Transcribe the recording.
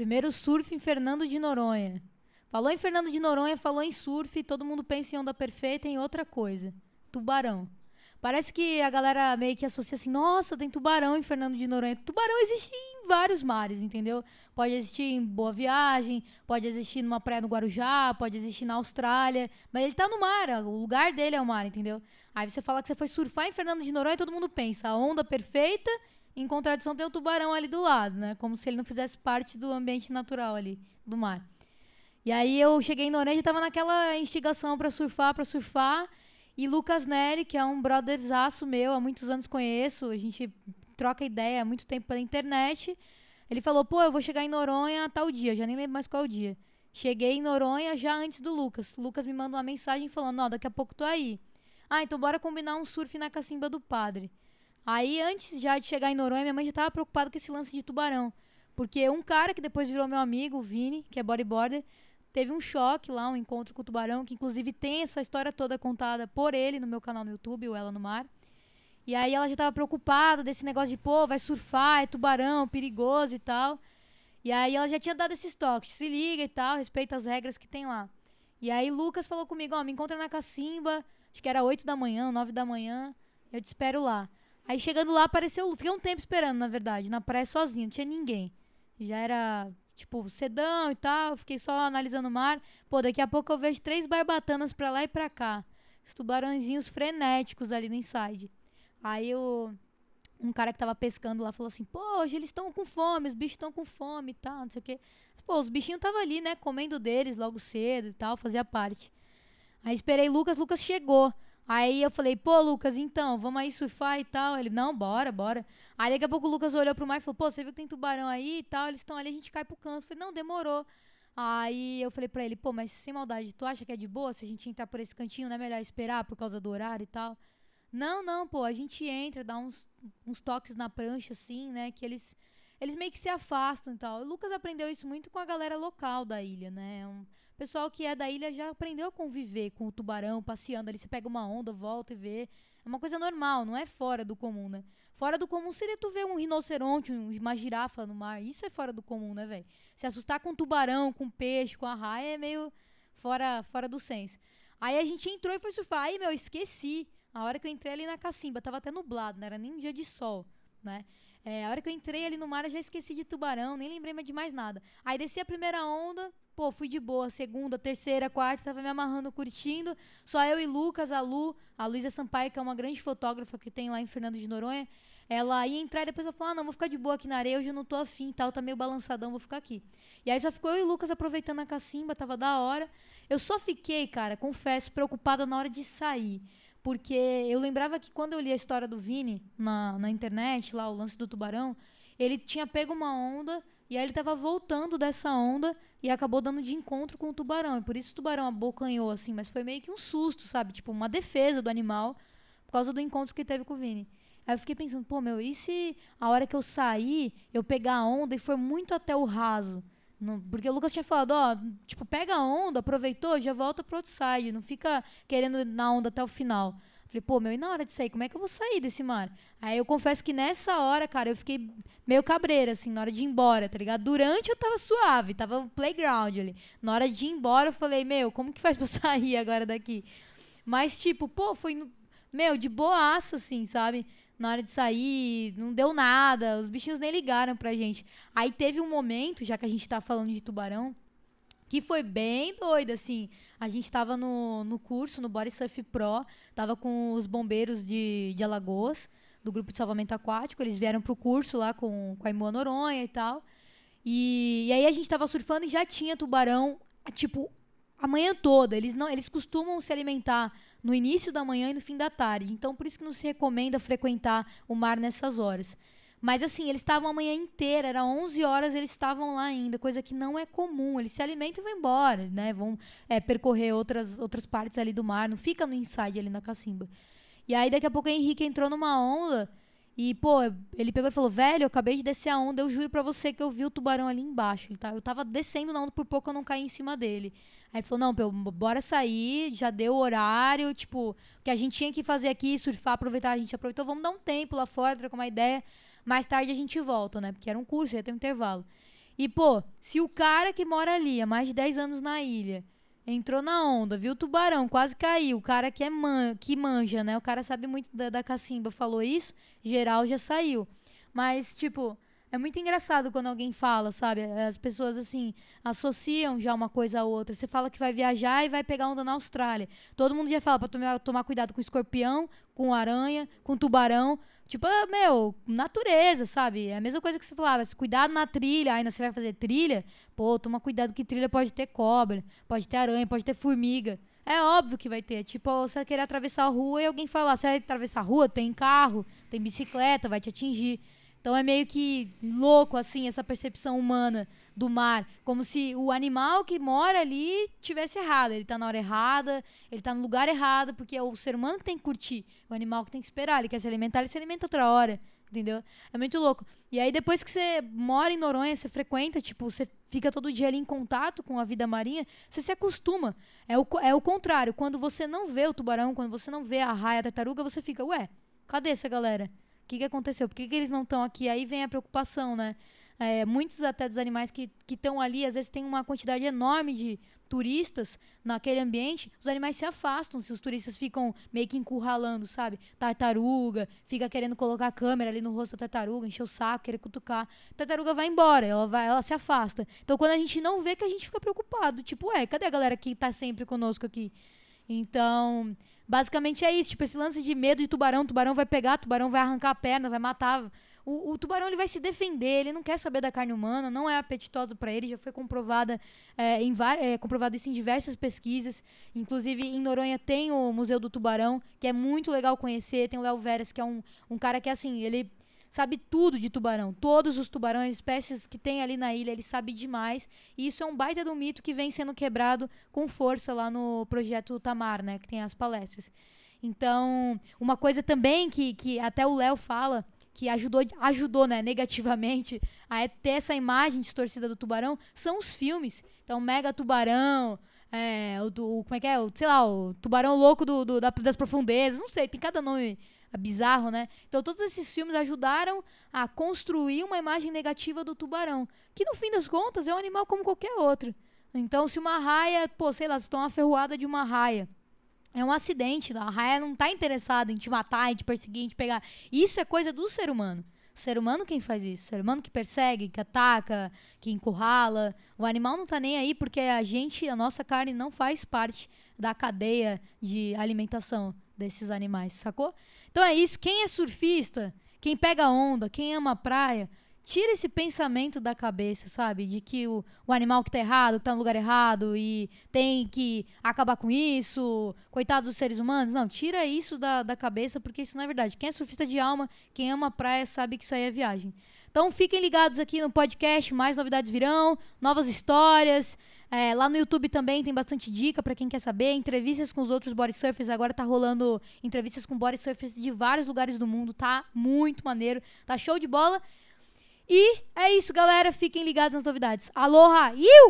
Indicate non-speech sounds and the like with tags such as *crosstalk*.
Primeiro surf em Fernando de Noronha. Falou em Fernando de Noronha, falou em surf, todo mundo pensa em onda perfeita em outra coisa. Tubarão. Parece que a galera meio que associa assim, nossa, tem tubarão em Fernando de Noronha. Tubarão existe em vários mares, entendeu? Pode existir em Boa Viagem, pode existir numa praia no Guarujá, pode existir na Austrália, mas ele tá no mar, o lugar dele é o mar, entendeu? Aí você fala que você foi surfar em Fernando de Noronha e todo mundo pensa, a onda perfeita, em contradição tem o tubarão ali do lado, né? Como se ele não fizesse parte do ambiente natural ali, do mar. E aí eu cheguei em Noronha e tava naquela instigação para surfar, para surfar, e Lucas Neri, que é um brotherzaço meu, há muitos anos conheço, a gente troca ideia há muito tempo pela internet. Ele falou, pô, eu vou chegar em Noronha tal dia, já nem lembro mais qual dia. Cheguei em Noronha já antes do Lucas. O Lucas me mandou uma mensagem falando, ó, daqui a pouco tô aí. Ah, então bora combinar um surf na cacimba do padre. Aí, antes já de chegar em Noronha, minha mãe já tava preocupada com esse lance de tubarão. Porque um cara que depois virou meu amigo, o Vini, que é bodyboarder, teve um choque lá, um encontro com o tubarão, que inclusive tem essa história toda contada por ele no meu canal no YouTube, o Ela no Mar. E aí ela já tava preocupada desse negócio de, pô, vai surfar, é tubarão, perigoso e tal. E aí ela já tinha dado esses toques, se liga e tal, respeita as regras que tem lá. E aí Lucas falou comigo, ó, me encontra na cacimba, acho que era 8 da manhã, 9 da manhã, eu te espero lá. Aí chegando lá apareceu, fiquei um tempo esperando, na verdade, na praia sozinha, não tinha ninguém. Já era tipo, sedão e tal, fiquei só analisando o mar. Pô, daqui a pouco eu vejo três barbatanas pra lá e pra cá. Os tubarãozinhos frenéticos ali no inside. Aí o um cara que tava pescando lá falou assim: pô, hoje eles estão com fome, os bichos estão com fome e tal, não sei o quê. Mas, pô, os bichinhos tava ali, né, comendo deles logo cedo e tal, fazia parte. Aí esperei Lucas, Lucas chegou. Aí eu falei, pô, Lucas, então, vamos aí surfar e tal. Ele, não, bora, bora. Aí daqui a pouco o Lucas olhou pro mar e falou, pô, você viu que tem tubarão aí e tal? Eles estão ali, a gente cai pro canto. Eu falei, não, demorou. Aí eu falei pra ele, pô, mas sem maldade, tu acha que é de boa se a gente entrar por esse cantinho, não é melhor esperar por causa do horário e tal? Não, não, pô, a gente entra, dá uns, uns toques na prancha, assim, né, que eles, eles meio que se afastam e tal. O Lucas aprendeu isso muito com a galera local da ilha, né, um, pessoal que é da ilha já aprendeu a conviver com o tubarão, passeando ali. Você pega uma onda, volta e vê. É uma coisa normal, não é fora do comum, né? Fora do comum seria tu ver um rinoceronte, uma girafa no mar. Isso é fora do comum, né, velho? Se assustar com tubarão, com peixe, com a raia é meio fora, fora do senso. Aí a gente entrou e foi surfar. Aí, meu, esqueci. A hora que eu entrei ali na cacimba, tava até nublado, não era nem um dia de sol, né? É, a hora que eu entrei ali no mar, eu já esqueci de tubarão, nem lembrei mais de mais nada. Aí desci a primeira onda, pô, fui de boa. Segunda, terceira, quarta, tava me amarrando, curtindo. Só eu e Lucas, a Lu, a Luísa Sampaio, que é uma grande fotógrafa que tem lá em Fernando de Noronha. Ela ia entrar e depois ela falou: ah, não, vou ficar de boa aqui na areia, hoje eu não tô afim tal, tá meio balançadão, vou ficar aqui. E aí só ficou eu e Lucas aproveitando a cacimba, tava da hora. Eu só fiquei, cara, confesso, preocupada na hora de sair. Porque eu lembrava que quando eu li a história do Vini na, na internet, lá, o lance do tubarão, ele tinha pego uma onda e aí ele tava voltando dessa onda e acabou dando de encontro com o tubarão. E por isso o tubarão abocanhou, assim, mas foi meio que um susto, sabe? Tipo, uma defesa do animal por causa do encontro que teve com o Vini. Aí eu fiquei pensando, pô, meu, e se a hora que eu sair, eu pegar a onda e for muito até o raso? Não, porque o Lucas tinha falado, ó, tipo, pega a onda, aproveitou, já volta pro outro side, não fica querendo na onda até o final. Falei, pô, meu, e na hora de sair, como é que eu vou sair desse mar? Aí eu confesso que nessa hora, cara, eu fiquei meio cabreira, assim, na hora de ir embora, tá ligado? Durante eu tava suave, tava playground ali. Na hora de ir embora, eu falei, meu, como que faz pra *laughs* sair agora daqui? Mas, tipo, pô, foi, no, meu, de boaça, assim, sabe? na hora de sair, não deu nada, os bichinhos nem ligaram pra gente. Aí teve um momento, já que a gente tá falando de tubarão, que foi bem doido, assim. A gente tava no, no curso, no Body Surf Pro, tava com os bombeiros de, de Alagoas, do grupo de salvamento aquático, eles vieram pro curso lá com, com a Imoa Noronha e tal. E, e aí a gente tava surfando e já tinha tubarão, tipo, a manhã toda. Eles não, eles costumam se alimentar no início da manhã e no fim da tarde. Então, por isso que não se recomenda frequentar o mar nessas horas. Mas assim, eles estavam a manhã inteira, era 11 horas, eles estavam lá ainda, coisa que não é comum. Eles se alimentam e vão embora, né? Vão é, percorrer outras, outras partes ali do mar, não fica no inside ali na cacimba. E aí, daqui a pouco, o Henrique entrou numa onda e, pô, ele pegou e falou: velho, eu acabei de descer a onda, eu juro pra você que eu vi o tubarão ali embaixo. Ele tá, eu tava descendo na onda, por pouco eu não caí em cima dele. Aí ele falou: não, pô, bora sair, já deu o horário, tipo, o que a gente tinha que fazer aqui, surfar, aproveitar, a gente aproveitou, vamos dar um tempo lá fora, trocar uma ideia. Mais tarde a gente volta, né? Porque era um curso, ia ter um intervalo. E, pô, se o cara que mora ali há mais de 10 anos na ilha entrou na onda, viu o tubarão, quase caiu, o cara que, é man, que manja, né? O cara sabe muito da, da cacimba, falou isso, geral já saiu. Mas, tipo, é muito engraçado quando alguém fala, sabe? As pessoas, assim, associam já uma coisa a outra. Você fala que vai viajar e vai pegar onda na Austrália. Todo mundo já fala pra tomar, tomar cuidado com escorpião, com aranha, com tubarão. Tipo, ah, meu, natureza, sabe? É a mesma coisa que você falava, cuidado na trilha, ainda você vai fazer trilha, pô, toma cuidado que trilha pode ter cobra, pode ter aranha, pode ter formiga. É óbvio que vai ter. Tipo, você querer atravessar a rua e alguém falar, você vai atravessar a rua, tem carro, tem bicicleta, vai te atingir. Então é meio que louco, assim, essa percepção humana do mar. Como se o animal que mora ali tivesse errado. Ele tá na hora errada, ele tá no lugar errado, porque é o ser humano que tem que curtir. O animal que tem que esperar. Ele quer se alimentar, ele se alimenta outra hora. Entendeu? É muito louco. E aí, depois que você mora em Noronha, você frequenta, tipo, você fica todo dia ali em contato com a vida marinha, você se acostuma. É o, é o contrário. Quando você não vê o tubarão, quando você não vê a raia, a tartaruga, você fica, ué, cadê essa galera? Que, que aconteceu? Por que, que eles não estão aqui? Aí vem a preocupação, né? É, muitos até dos animais que estão ali, às vezes tem uma quantidade enorme de turistas naquele ambiente, os animais se afastam se os turistas ficam meio que encurralando, sabe? Tartaruga, fica querendo colocar a câmera ali no rosto da tartaruga, encher o saco, querer cutucar. A tartaruga vai embora, ela, vai, ela se afasta. Então quando a gente não vê, que a gente fica preocupado. Tipo, ué, cadê a galera que tá sempre conosco aqui? Então, Basicamente é isso, tipo, esse lance de medo de tubarão, tubarão vai pegar, tubarão vai arrancar a perna, vai matar. O, o tubarão ele vai se defender, ele não quer saber da carne humana, não é apetitosa para ele, já foi comprovada é, em é, comprovado isso em diversas pesquisas. Inclusive em Noronha tem o Museu do Tubarão, que é muito legal conhecer. Tem o Léo Veras, que é um, um cara que assim, ele sabe tudo de tubarão. Todos os tubarões, espécies que tem ali na ilha, ele sabe demais. E isso é um baita do mito que vem sendo quebrado com força lá no projeto Tamar, né? Que tem as palestras. Então, uma coisa também que, que até o Léo fala, que ajudou, ajudou né, negativamente a ter essa imagem distorcida do tubarão, são os filmes. Então, Mega Tubarão, é, o, do, como é que é? O, sei lá, o Tubarão Louco do, do, das Profundezas, não sei, tem cada nome bizarro, né? Então todos esses filmes ajudaram a construir uma imagem negativa do tubarão, que no fim das contas é um animal como qualquer outro. Então se uma raia, pô, sei lá, se toma uma ferroada de uma raia, é um acidente, a raia não está interessada em te matar, em te perseguir, em te pegar. Isso é coisa do ser humano. O ser humano quem faz isso? O ser humano que persegue, que ataca, que encurrala. O animal não está nem aí porque a gente, a nossa carne não faz parte da cadeia de alimentação desses animais, sacou? Então é isso. Quem é surfista, quem pega onda, quem ama praia, tira esse pensamento da cabeça, sabe? De que o, o animal que tá errado, que tá no lugar errado e tem que acabar com isso, coitado dos seres humanos. Não, tira isso da, da cabeça, porque isso não é verdade. Quem é surfista de alma, quem ama praia, sabe que isso aí é viagem. Então fiquem ligados aqui no podcast, mais novidades virão, novas histórias. É, lá no YouTube também tem bastante dica para quem quer saber. Entrevistas com os outros body surfers. Agora tá rolando entrevistas com body surfers de vários lugares do mundo. Tá muito maneiro. Tá show de bola. E é isso, galera. Fiquem ligados nas novidades. Aloha! Iu!